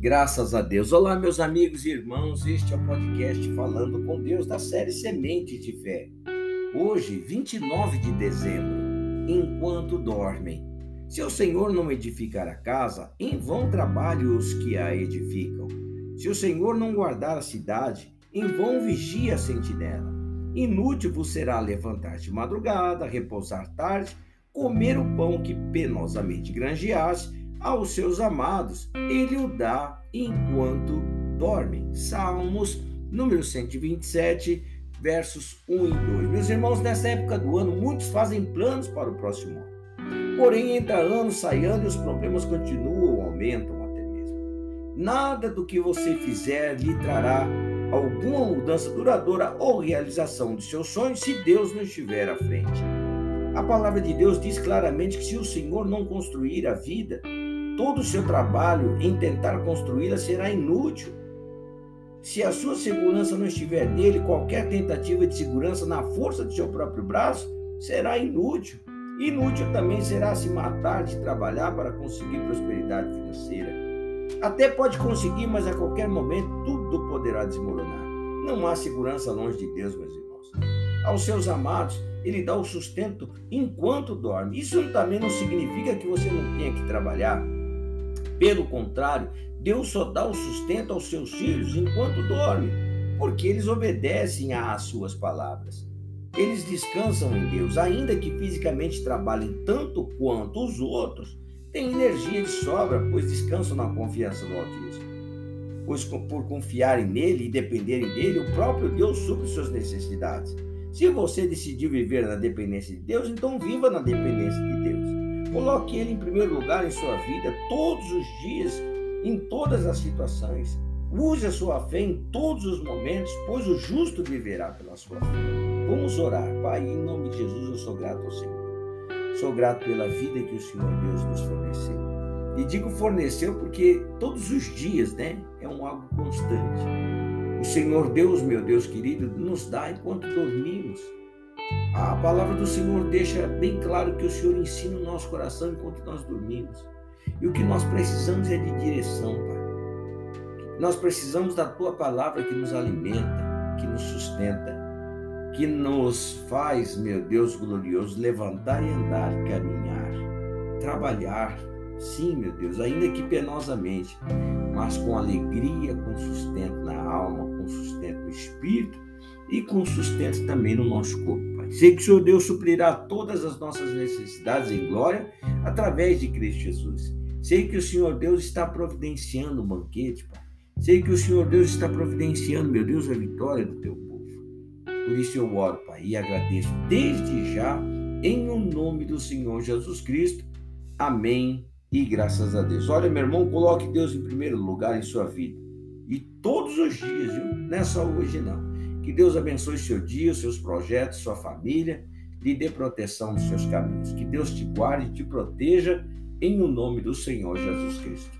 Graças a Deus. Olá, meus amigos e irmãos. Este é o podcast Falando com Deus da série Sementes de Fé. Hoje, 29 de dezembro, enquanto dormem. Se o Senhor não edificar a casa, em vão trabalham os que a edificam. Se o Senhor não guardar a cidade, em vão vigia a sentinela. Inútil vos será levantar de madrugada, repousar tarde, comer o pão que penosamente granjeaste aos seus amados, ele o dá enquanto dormem. Salmos número 127, versos 1 e 2. Meus irmãos, nessa época do ano, muitos fazem planos para o próximo ano. Porém, entra ano, sai ano e os problemas continuam, aumentam até mesmo. Nada do que você fizer lhe trará alguma mudança duradoura ou realização de seus sonhos se Deus não estiver à frente. A palavra de Deus diz claramente que se o Senhor não construir a vida, todo o seu trabalho em tentar construí-la será inútil. Se a sua segurança não estiver nele, qualquer tentativa de segurança na força de seu próprio braço será inútil. Inútil também será se matar de trabalhar para conseguir prosperidade financeira. Até pode conseguir, mas a qualquer momento tudo poderá desmoronar. Não há segurança longe de Deus, meus irmãos. Aos seus amados, ele dá o sustento enquanto dorme. Isso também não significa que você não tenha que trabalhar. Pelo contrário, Deus só dá o sustento aos seus filhos enquanto dorme, porque eles obedecem às suas palavras. Eles descansam em Deus, ainda que fisicamente trabalhem tanto quanto os outros, têm energia de sobra, pois descansam na confiança do Altíssimo. Pois por confiarem nele e dependerem dele, o próprio Deus supre suas necessidades. Se você decidiu viver na dependência de Deus, então viva na dependência de Deus. Coloque Ele em primeiro lugar em sua vida todos os dias, em todas as situações. Use a sua fé em todos os momentos, pois o justo viverá pela sua fé. Vamos orar. Pai, em nome de Jesus, eu sou grato ao Senhor. Sou grato pela vida que o Senhor Deus nos forneceu. E digo forneceu porque todos os dias, né, é um algo constante. O Senhor Deus, meu Deus querido, nos dá enquanto dormimos. A palavra do Senhor deixa bem claro que o Senhor ensina o nosso coração enquanto nós dormimos. E o que nós precisamos é de direção, Pai. Nós precisamos da tua palavra que nos alimenta, que nos sustenta, que nos faz, meu Deus glorioso, levantar e andar, caminhar, trabalhar. Sim, meu Deus, ainda que penosamente, mas com alegria, com sustento na alma, com sustento no espírito e com sustento também no nosso corpo. Sei que o Senhor Deus suprirá todas as nossas necessidades em glória através de Cristo Jesus. Sei que o Senhor Deus está providenciando o banquete, Pai. Sei que o Senhor Deus está providenciando, meu Deus, a vitória do teu povo. Por isso eu oro, Pai, e agradeço desde já, em o nome do Senhor Jesus Cristo. Amém e graças a Deus. Olha, meu irmão, coloque Deus em primeiro lugar em sua vida. E todos os dias, viu? Não é só hoje, não. Que Deus abençoe seu dia, seus projetos, sua família, lhe dê proteção nos seus caminhos. Que Deus te guarde e te proteja em o nome do Senhor Jesus Cristo.